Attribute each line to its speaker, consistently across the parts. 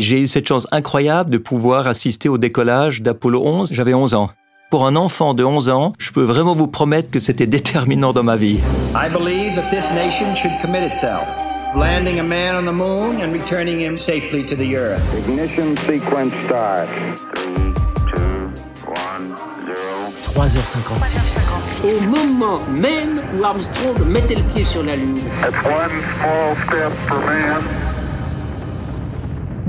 Speaker 1: J'ai eu cette chance incroyable de pouvoir assister au décollage d'Apollo 11. J'avais 11 ans. Pour un enfant de 11 ans, je peux vraiment vous promettre que c'était déterminant dans ma vie.
Speaker 2: I believe that this nation should commit itself, landing a man on the moon and returning him safely to the earth.
Speaker 3: Ignition sequence start.
Speaker 4: 3h56.
Speaker 5: Au moment même où Armstrong mettait le pied sur la Lune.
Speaker 3: That's one small step for man.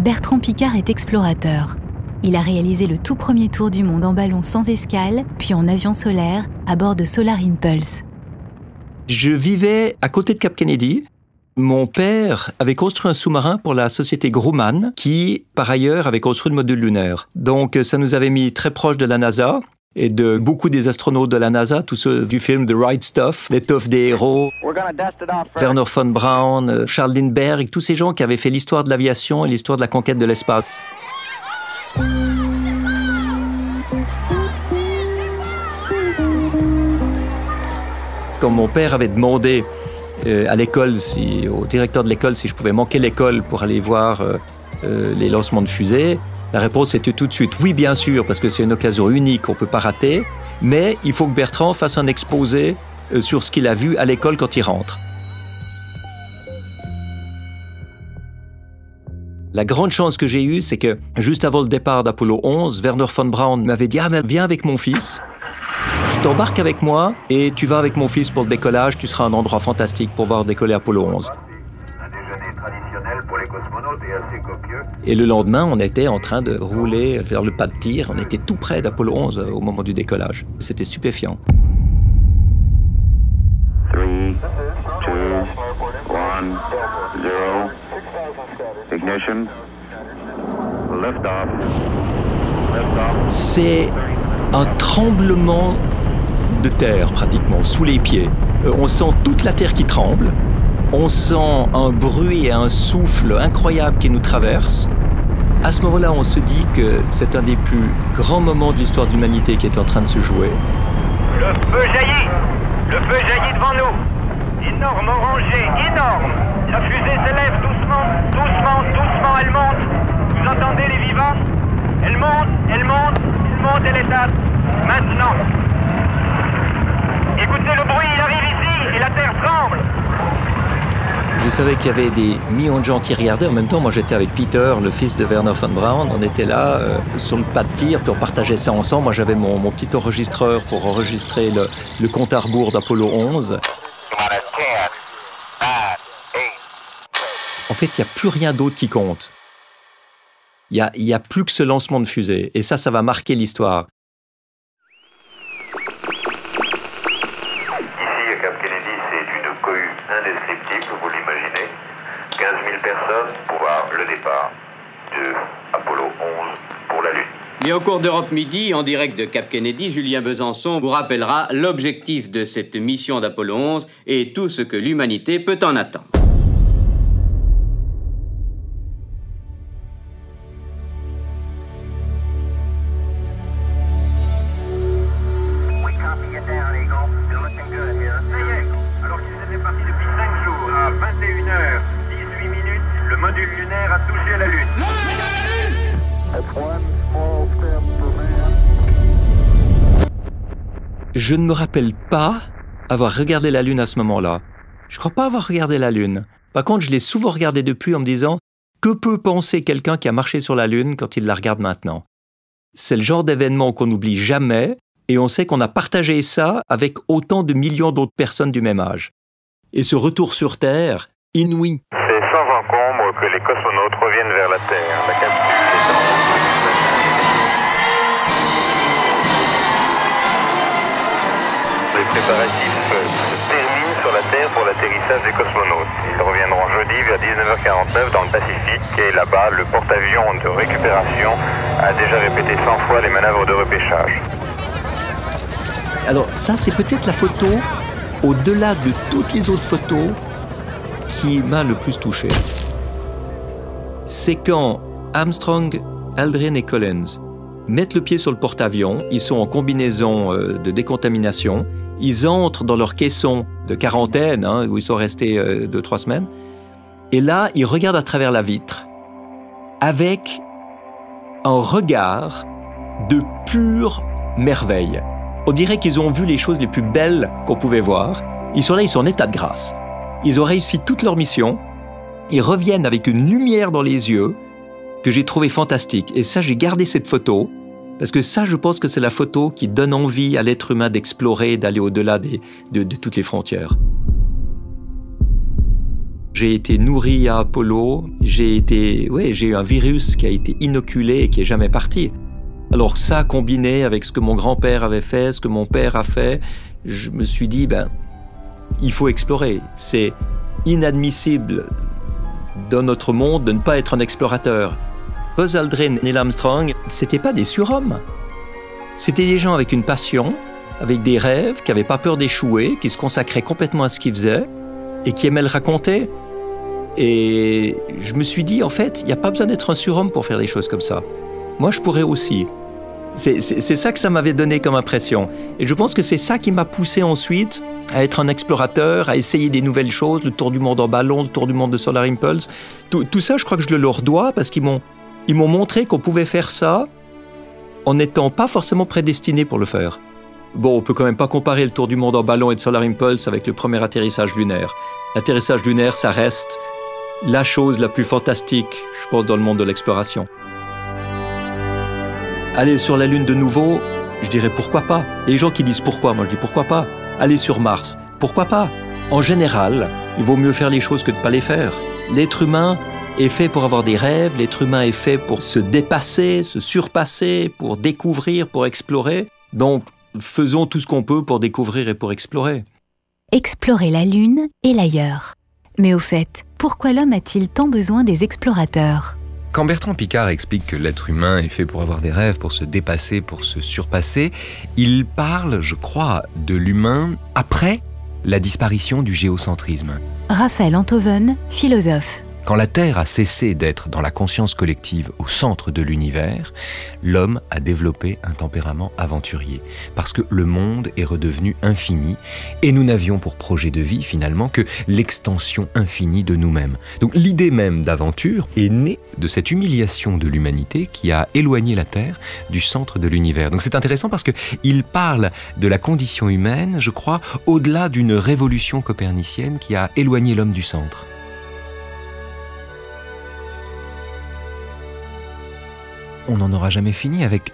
Speaker 6: Bertrand Picard est explorateur. Il a réalisé le tout premier tour du monde en ballon sans escale, puis en avion solaire, à bord de Solar Impulse.
Speaker 1: Je vivais à côté de Cap Kennedy. Mon père avait construit un sous-marin pour la société Grumman, qui, par ailleurs, avait construit le module lunaire. Donc, ça nous avait mis très proche de la NASA et de beaucoup des astronautes de la NASA, tous ceux du film The Right Stuff, l'étoffe des héros. Werner von Braun, euh, Charles Lindbergh, tous ces gens qui avaient fait l'histoire de l'aviation et l'histoire de la conquête de l'espace. Quand mon père avait demandé euh, à l'école, si, au directeur de l'école, si je pouvais manquer l'école pour aller voir euh, euh, les lancements de fusées, la réponse était tout de suite oui, bien sûr, parce que c'est une occasion unique, on ne peut pas rater, mais il faut que Bertrand fasse un exposé euh, sur ce qu'il a vu à l'école quand il rentre. La grande chance que j'ai eue, c'est que juste avant le départ d'Apollo 11, Werner von Braun m'avait dit Ah, viens avec mon fils. Je t'embarque avec moi et tu vas avec mon fils pour le décollage. Tu seras un endroit fantastique pour voir décoller Apollo 11.
Speaker 3: Pour les cosmonautes et assez copieux.
Speaker 1: Et le lendemain, on était en train de rouler vers le pas de tir. On était tout près d'Apollo 11 au moment du décollage. C'était stupéfiant.
Speaker 3: 3, 2, 1, 0. Ignition. Liftoff. Liftoff.
Speaker 1: C'est un tremblement de terre pratiquement sous les pieds. Euh, On sent toute la terre qui tremble. On sent un bruit et un souffle incroyable qui nous traverse. À ce moment-là, on se dit que c'est un des plus grands moments de l'histoire de l'humanité qui est en train de se jouer.
Speaker 7: Le feu jaillit. Le feu jaillit devant nous. Énorme orangée, énorme. La fusée s'élève doucement, doucement, doucement, elle monte. Vous entendez les vivants? Elle monte, elle monte, elle monte, elle étape Maintenant. Écoutez le bruit, il arrive ici et la terre tremble
Speaker 1: Je savais qu'il y avait des millions de gens qui regardaient. En même temps, moi, j'étais avec Peter, le fils de Werner von Braun. On était là euh, sur le pas de tir, puis on partageait ça ensemble. Moi, j'avais mon, mon petit enregistreur pour enregistrer le, le compte à rebours d'Apollo 11. En fait, il n'y a plus rien d'autre qui compte. Il n'y a, a plus que ce lancement de fusée. Et ça, ça va marquer l'histoire.
Speaker 3: Cohue indescriptible, vous l'imaginez. 15 000 personnes pour voir le départ de Apollo 11 pour la Lune.
Speaker 5: Et au cours d'Europe Midi, en direct de Cap Kennedy, Julien Besançon vous rappellera l'objectif de cette mission d'Apollo 11 et tout ce que l'humanité peut en attendre.
Speaker 1: Je ne me rappelle pas avoir regardé la Lune à ce moment-là. Je crois pas avoir regardé la Lune. Par contre, je l'ai souvent regardé depuis en me disant que peut penser quelqu'un qui a marché sur la Lune quand il la regarde maintenant? C'est le genre d'événement qu'on n'oublie jamais et on sait qu'on a partagé ça avec autant de millions d'autres personnes du même âge. Et ce retour sur Terre, inouï.
Speaker 3: C'est sans encombre que les cosmonautes reviennent vers la Terre. Préparatifs euh, se terminent sur la Terre pour l'atterrissage des cosmonautes. Ils reviendront jeudi vers 19h49 dans le Pacifique et là-bas, le porte-avions de récupération a déjà répété 100 fois les manœuvres de repêchage.
Speaker 1: Alors ça, c'est peut-être la photo, au-delà de toutes les autres photos, qui m'a le plus touché. C'est quand Armstrong, Aldrin et Collins mettent le pied sur le porte-avions, ils sont en combinaison euh, de décontamination, ils entrent dans leur caisson de quarantaine, hein, où ils sont restés euh, deux, trois semaines, et là, ils regardent à travers la vitre, avec un regard de pure merveille. On dirait qu'ils ont vu les choses les plus belles qu'on pouvait voir. Ils sont là, ils sont en état de grâce. Ils ont réussi toute leur mission. Ils reviennent avec une lumière dans les yeux que j'ai trouvé fantastique. Et ça, j'ai gardé cette photo. Parce que ça, je pense que c'est la photo qui donne envie à l'être humain d'explorer, d'aller au-delà de, toutes les frontières. J'ai été nourri à Apollo, j'ai été, ouais, j'ai eu un virus qui a été inoculé et qui est jamais parti. Alors ça, combiné avec ce que mon grand-père avait fait, ce que mon père a fait, je me suis dit, ben, il faut explorer. C'est inadmissible dans notre monde de ne pas être un explorateur. Buzz Aldrin, Neil Armstrong, c'était pas des surhommes. C'était des gens avec une passion, avec des rêves, qui n'avaient pas peur d'échouer, qui se consacraient complètement à ce qu'ils faisaient et qui aimaient le raconter. Et je me suis dit, en fait, il n'y a pas besoin d'être un surhomme pour faire des choses comme ça. Moi, je pourrais aussi. C'est ça que ça m'avait donné comme impression. Et je pense que c'est ça qui m'a poussé ensuite à être un explorateur, à essayer des nouvelles choses, le tour du monde en ballon, le tour du monde de Solar Impulse. Tout ça, je crois que je le leur dois parce qu'ils m'ont ils m'ont montré qu'on pouvait faire ça en n'étant pas forcément prédestiné pour le faire. Bon, on peut quand même pas comparer le tour du monde en ballon et de Solar Impulse avec le premier atterrissage lunaire. L'atterrissage lunaire, ça reste la chose la plus fantastique, je pense, dans le monde de l'exploration. Aller sur la Lune de nouveau, je dirais pourquoi pas. Et les gens qui disent pourquoi, moi je dis pourquoi pas. Aller sur Mars, pourquoi pas. En général, il vaut mieux faire les choses que de ne pas les faire. L'être humain est fait pour avoir des rêves, l'être humain est fait pour se dépasser, se surpasser, pour découvrir, pour explorer. Donc, faisons tout ce qu'on peut pour découvrir et pour explorer.
Speaker 6: Explorer la Lune et l'ailleurs. Mais au fait, pourquoi l'homme a-t-il tant besoin des explorateurs?
Speaker 4: Quand Bertrand Picard explique que l'être humain est fait pour avoir des rêves, pour se dépasser, pour se surpasser, il parle, je crois, de l'humain après la disparition du géocentrisme.
Speaker 6: Raphaël Antoven, philosophe.
Speaker 4: Quand la Terre a cessé d'être dans la conscience collective au centre de l'univers, l'homme a développé un tempérament aventurier, parce que le monde est redevenu infini, et nous n'avions pour projet de vie finalement que l'extension infinie de nous-mêmes. Donc l'idée même d'aventure est née de cette humiliation de l'humanité qui a éloigné la Terre du centre de l'univers. Donc c'est intéressant parce qu'il parle de la condition humaine, je crois, au-delà d'une révolution copernicienne qui a éloigné l'homme du centre. On n'en aura jamais fini avec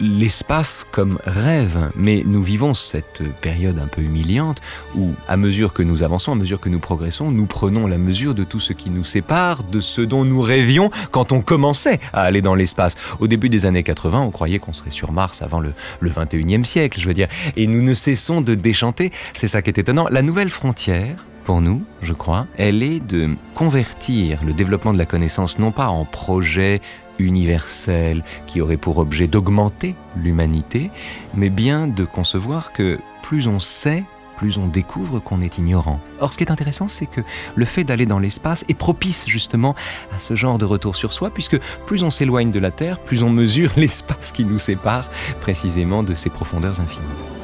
Speaker 4: l'espace comme rêve. Mais nous vivons cette période un peu humiliante où, à mesure que nous avançons, à mesure que nous progressons, nous prenons la mesure de tout ce qui nous sépare de ce dont nous rêvions quand on commençait à aller dans l'espace. Au début des années 80, on croyait qu'on serait sur Mars avant le, le 21e siècle, je veux dire. Et nous ne cessons de déchanter. C'est ça qui est étonnant. La nouvelle frontière, pour nous, je crois, elle est de convertir le développement de la connaissance non pas en projet universel qui aurait pour objet d'augmenter l'humanité, mais bien de concevoir que plus on sait, plus on découvre qu'on est ignorant. Or, ce qui est intéressant, c'est que le fait d'aller dans l'espace est propice justement à ce genre de retour sur soi, puisque plus on s'éloigne de la Terre, plus on mesure l'espace qui nous sépare précisément de ces profondeurs infinies.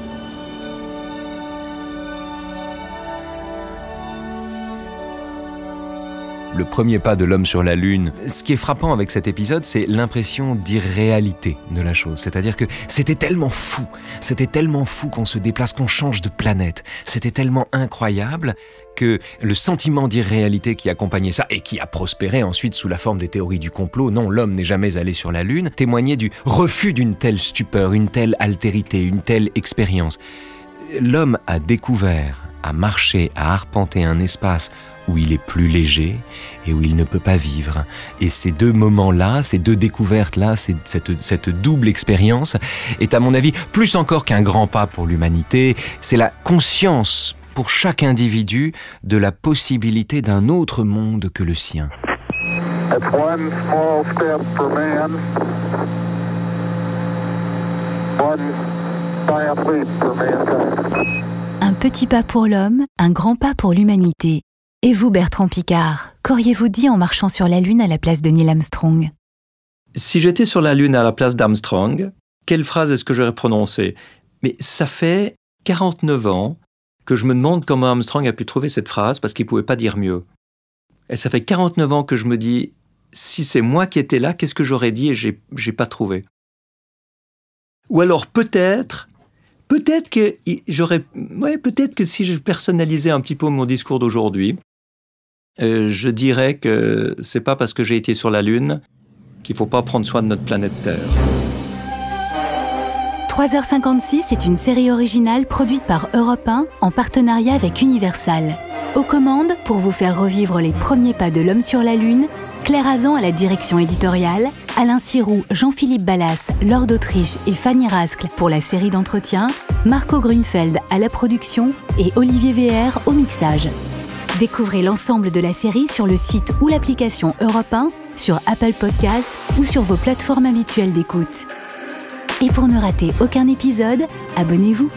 Speaker 4: Le premier pas de l'homme sur la Lune. Ce qui est frappant avec cet épisode, c'est l'impression d'irréalité de la chose. C'est-à-dire que c'était tellement fou, c'était tellement fou qu'on se déplace, qu'on change de planète. C'était tellement incroyable que le sentiment d'irréalité qui accompagnait ça et qui a prospéré ensuite sous la forme des théories du complot, non, l'homme n'est jamais allé sur la Lune, témoignait du refus d'une telle stupeur, une telle altérité, une telle expérience. L'homme a découvert, a marché, a arpenté un espace où il est plus léger et où il ne peut pas vivre. Et ces deux moments-là, ces deux découvertes-là, cette, cette double expérience est à mon avis plus encore qu'un grand pas pour l'humanité, c'est la conscience pour chaque individu de la possibilité d'un autre monde que le sien.
Speaker 6: Un petit pas pour l'homme, un grand pas pour l'humanité. Et vous, Bertrand Picard, qu'auriez-vous dit en marchant sur la Lune à la place de Neil Armstrong?
Speaker 1: Si j'étais sur la Lune à la place d'Armstrong, quelle phrase est-ce que j'aurais prononcée? Mais ça fait 49 ans que je me demande comment Armstrong a pu trouver cette phrase parce qu'il ne pouvait pas dire mieux. Et ça fait 49 ans que je me dis, si c'est moi qui étais là, qu'est-ce que j'aurais dit et j'ai, j'ai pas trouvé? Ou alors peut-être, peut-être que j'aurais, ouais, peut-être que si je personnalisais un petit peu mon discours d'aujourd'hui, euh, je dirais que c'est pas parce que j'ai été sur la Lune qu'il faut pas prendre soin de notre planète Terre.
Speaker 6: 3h56 est une série originale produite par Europe 1 en partenariat avec Universal. Aux commandes, pour vous faire revivre les premiers pas de l'homme sur la Lune, Claire Azan à la direction éditoriale, Alain Sirou, Jean-Philippe Ballas, Lord d'Autriche et Fanny Rascle pour la série d'entretien, Marco Grunfeld à la production et Olivier VR au mixage. Découvrez l'ensemble de la série sur le site ou l'application Europe 1, sur Apple Podcast ou sur vos plateformes habituelles d'écoute. Et pour ne rater aucun épisode, abonnez-vous.